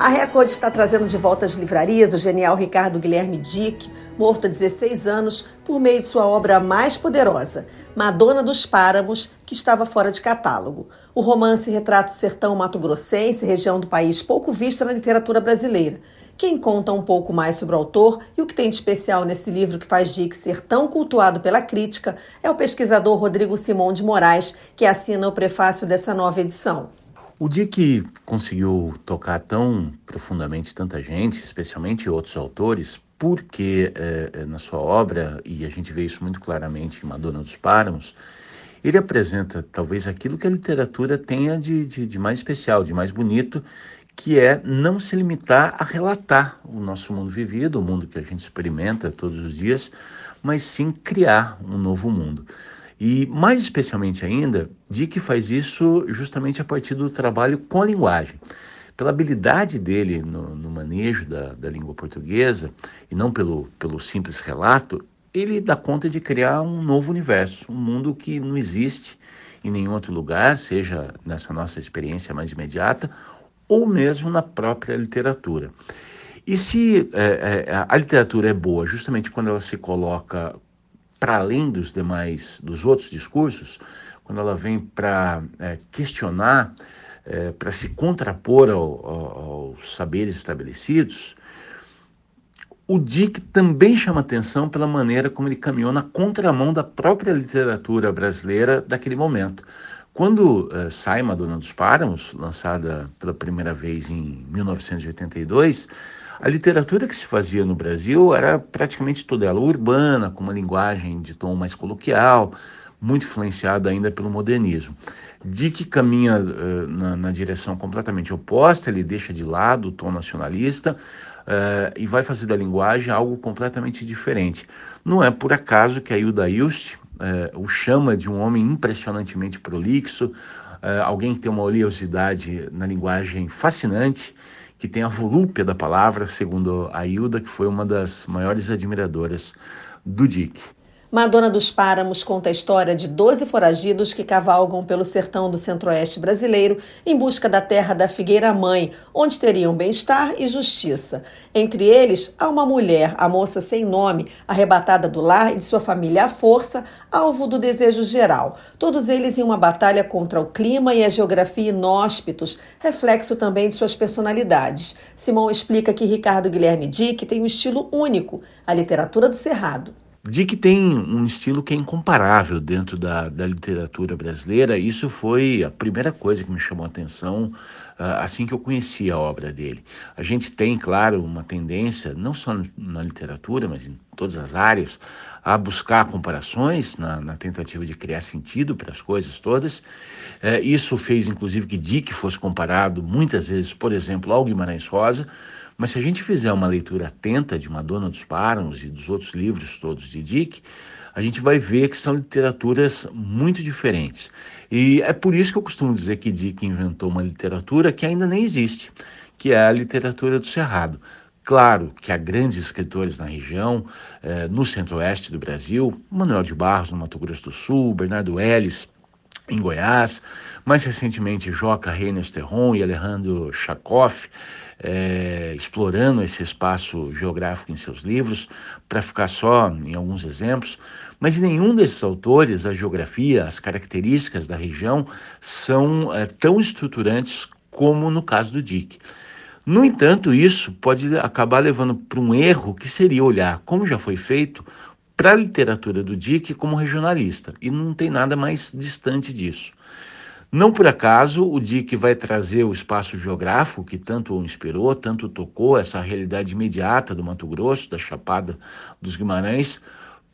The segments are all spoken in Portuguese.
A Record está trazendo de volta às livrarias o genial Ricardo Guilherme Dick, morto há 16 anos, por meio de sua obra mais poderosa, Madonna dos Páramos, que estava fora de catálogo. O romance retrata o sertão mato-grossense, região do país pouco vista na literatura brasileira. Quem conta um pouco mais sobre o autor e o que tem de especial nesse livro que faz Dick ser tão cultuado pela crítica é o pesquisador Rodrigo Simão de Moraes, que assina o prefácio dessa nova edição. O dia que conseguiu tocar tão profundamente tanta gente, especialmente outros autores, porque é, na sua obra, e a gente vê isso muito claramente em Madonna dos Páramos, ele apresenta talvez aquilo que a literatura tenha de, de, de, mais especial, de mais bonito, que é não se limitar a relatar o nosso mundo vivido, o mundo que a gente experimenta todos os dias, mas sim criar um novo mundo. E mais especialmente ainda, Dick faz isso justamente a partir do trabalho com a linguagem. Pela habilidade dele no, no manejo da, da, língua portuguesa, e não pelo, pelo simples relato, ele dá conta de criar um novo universo, um mundo que não existe em nenhum outro lugar, seja nessa nossa experiência mais imediata, ou mesmo na própria literatura. E se é, é, a literatura é boa justamente quando ela se coloca para além dos demais, dos outros discursos, quando ela vem para é, questionar, é, para se contrapor ao, ao, aos saberes estabelecidos, o Dick também chama atenção pela maneira como ele caminhou na contramão da própria literatura brasileira daquele momento. Quando uh, sai Madonna dos Páramos, lançada pela primeira vez em 1982, a literatura que se fazia no Brasil era praticamente toda ela urbana, com uma linguagem de tom mais coloquial, muito influenciada ainda pelo modernismo. Dick caminha uh, na, na, direção completamente oposta, ele deixa de lado o tom nacionalista uh, e vai fazer da linguagem algo completamente diferente. Não é por acaso que a Hilda Ilst uh, o chama de um homem impressionantemente prolixo, alguém que tem uma oleosidade na linguagem fascinante que tem a volúpia da palavra, segundo a Hilda, que foi uma das maiores admiradoras do Dick. Madonna dos Páramos conta a história de 12 foragidos que cavalgam pelo sertão do centro-oeste brasileiro em busca da terra da Figueira Mãe, onde teriam bem-estar e justiça. Entre eles, há uma mulher, a moça sem nome, arrebatada do lar e de sua família à força, alvo do desejo geral. Todos eles em uma batalha contra o clima e a geografia inóspitos, reflexo também de suas personalidades. Simão explica que Ricardo Guilherme Dick tem um estilo único, a literatura do cerrado. Dick tem um estilo que é incomparável dentro da, da literatura brasileira. Isso foi a primeira coisa que me chamou a atenção uh, assim que eu conheci a obra dele. A gente tem, claro, uma tendência, não só na literatura, mas em todas as áreas, a buscar comparações na, na tentativa de criar sentido para as coisas todas. Uh, isso fez, inclusive, que Dick fosse comparado muitas vezes, por exemplo, ao Guimarães Rosa mas se a gente fizer uma leitura atenta de Madonna dos Páramos e dos outros livros todos de Dick, a gente vai ver que são literaturas muito diferentes. E é por isso que eu costumo dizer que Dick inventou uma literatura que ainda nem existe, que é a literatura do Cerrado. Claro que há grandes escritores na região, eh, no centro-oeste do Brasil, Manuel de Barros, no Mato Grosso do Sul, Bernardo Ellis, em Goiás, mais recentemente Joca Reines Terron e Alejandro Chakoff, é, explorando esse espaço geográfico em seus livros, para ficar só em alguns exemplos, mas nenhum desses autores a geografia, as características da região são é, tão estruturantes como no caso do Dick. No entanto, isso pode acabar levando para um erro que seria olhar, como já foi feito, para a literatura do Dick como regionalista, e não tem nada mais distante disso. Não por acaso o Dick vai trazer o espaço geográfico que tanto o inspirou, tanto tocou essa realidade imediata do Mato Grosso, da Chapada dos Guimarães,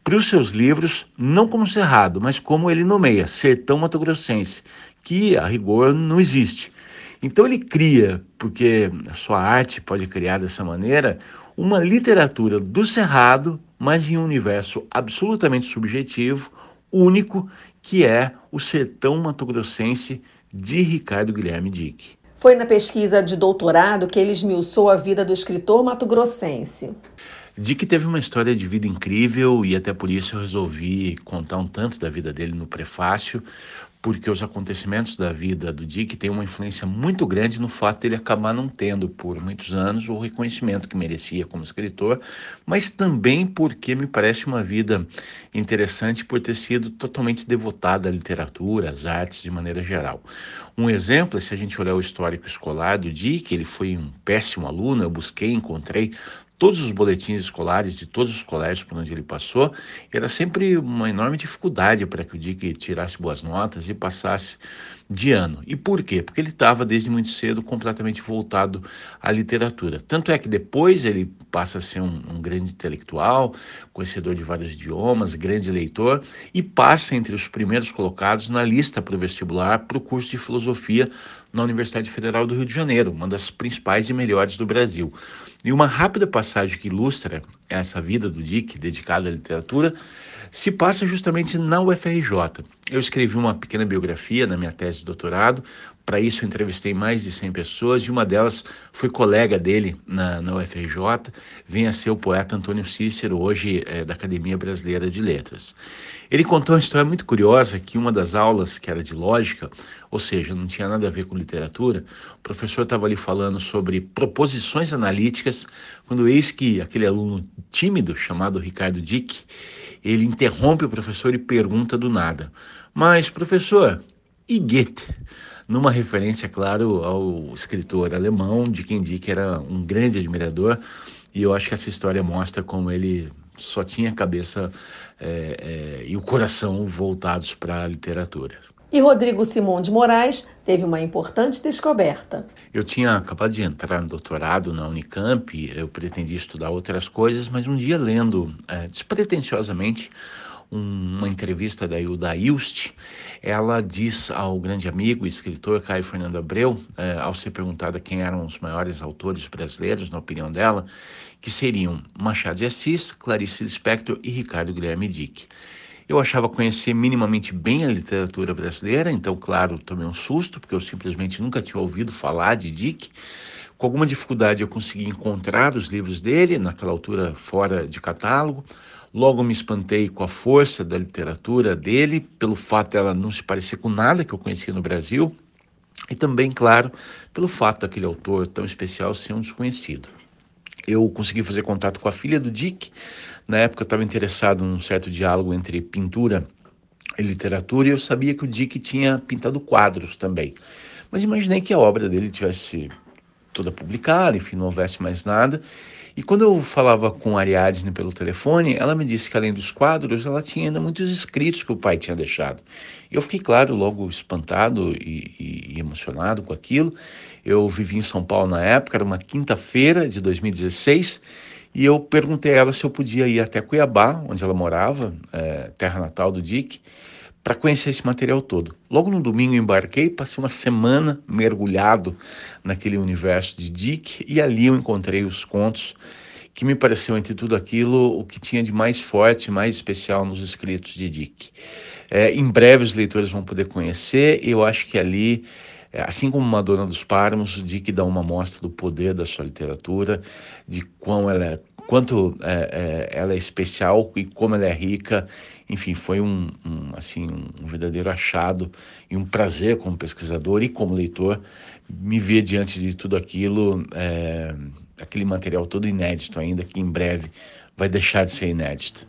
para os seus livros, não como Cerrado, mas como ele nomeia, Sertão Mato Grossense, que a rigor não existe. Então ele cria, porque a sua arte pode criar dessa maneira, uma literatura do Cerrado, mas em um universo absolutamente subjetivo, único, que é o sertão matogrossense de Ricardo Guilherme Dick. Foi na pesquisa de doutorado que ele esmiuçou a vida do escritor mato-grossense. Dick teve uma história de vida incrível e até por isso eu resolvi contar um tanto da vida dele no prefácio, porque os acontecimentos da vida do Dick têm uma influência muito grande no fato dele acabar não tendo por muitos anos o reconhecimento que merecia como escritor, mas também porque me parece uma vida interessante por ter sido totalmente devotada à literatura, às artes de maneira geral. Um exemplo, se a gente olhar o histórico escolar do Dick, ele foi um péssimo aluno, eu busquei, encontrei todos os boletins escolares de todos os colégios por onde ele passou, era sempre uma enorme dificuldade para que o Dick tirasse boas notas e passasse de ano. E por quê? Porque ele estava desde muito cedo completamente voltado à literatura. Tanto é que depois ele passa a ser um, um grande intelectual, conhecedor de vários idiomas, grande leitor e passa entre os primeiros colocados na lista para o vestibular para o curso de filosofia na Universidade Federal do Rio de Janeiro, uma das principais e melhores do Brasil. E uma rápida passagem que ilustra essa vida do Dick, dedicada à literatura, se passa justamente na UFRJ. Eu escrevi uma pequena biografia na minha tese de doutorado, para isso eu entrevistei mais de 100 pessoas e uma delas foi colega dele na, na UFRJ, vem a ser o poeta Antônio Cícero, hoje é, da Academia Brasileira de Letras. Ele contou uma história muito curiosa que uma das aulas, que era de lógica, ou seja, não tinha nada a ver com literatura, o professor estava ali falando sobre proposições analíticas, quando eis que aquele aluno tímido, chamado Ricardo Dick, ele interrompe o professor e pergunta do nada, mas professor, e Goethe? Numa referência, claro, ao escritor alemão, de quem Dick era um grande admirador, e eu acho que essa história mostra como ele só tinha a cabeça é, é, e o coração voltados para a literatura. E Rodrigo Simão de Moraes teve uma importante descoberta. Eu tinha acabado de entrar no doutorado na Unicamp, eu pretendia estudar outras coisas, mas um dia lendo é, despretensiosamente uma entrevista da Hilda Ilst, ela diz ao grande amigo e escritor Caio Fernando Abreu, é, ao ser perguntada quem eram os maiores autores brasileiros, na opinião dela, que seriam Machado de Assis, Clarice Lispector e Ricardo Guilherme Dick. Eu achava conhecer minimamente bem a literatura brasileira, então, claro, tomei um susto, porque eu simplesmente nunca tinha ouvido falar de Dick. Com alguma dificuldade, eu consegui encontrar os livros dele, naquela altura fora de catálogo. Logo me espantei com a força da literatura dele, pelo fato dela não se parecer com nada que eu conhecia no Brasil, e também, claro, pelo fato daquele autor tão especial ser um desconhecido. Eu consegui fazer contato com a filha do Dick. Na época eu estava interessado num certo diálogo entre pintura e literatura, e eu sabia que o Dick tinha pintado quadros também. Mas imaginei que a obra dele tivesse toda publicada, enfim, não houvesse mais nada. E quando eu falava com Ariadne pelo telefone, ela me disse que além dos quadros, ela tinha ainda muitos escritos que o pai tinha deixado. Eu fiquei, claro, logo espantado e, e, e emocionado com aquilo. Eu vivi em São Paulo na época, era uma quinta-feira de 2016, e eu perguntei a ela se eu podia ir até Cuiabá, onde ela morava, é, terra natal do Dick, para conhecer esse material todo. Logo no domingo embarquei, passei uma semana mergulhado naquele universo de Dick e ali eu encontrei os contos que me pareceu entre tudo aquilo o que tinha de mais forte, mais especial nos escritos de Dick. É, em breve os leitores vão poder conhecer. Eu acho que ali assim como Madonna dos Páramos, Dick dá uma mostra do poder da sua literatura, de quão ela é, quanto é, é, ela é especial e como ela é rica enfim, foi um, um, assim, um verdadeiro achado e um prazer como pesquisador e como leitor me ver diante de tudo aquilo, é, aquele material todo inédito ainda, que em breve vai deixar de ser inédito.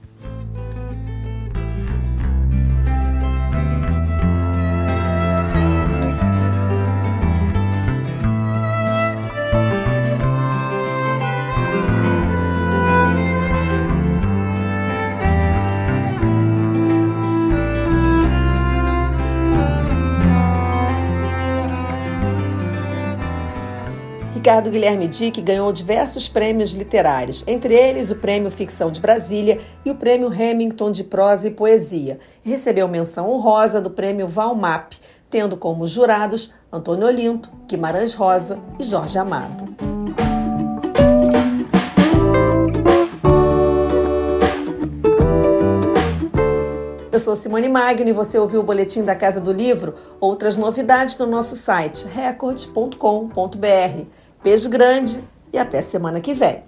Ricardo Guilherme Dick ganhou diversos prêmios literários, entre eles o Prêmio Ficção de Brasília e o Prêmio Remington de Prosa e Poesia. E recebeu menção honrosa do Prêmio Valmap, tendo como jurados Antônio Olinto, Guimarães Rosa e Jorge Amado. Eu sou Simone Magno e você ouviu o Boletim da Casa do Livro. Outras novidades no nosso site record.com.br. Beijo grande e até semana que vem.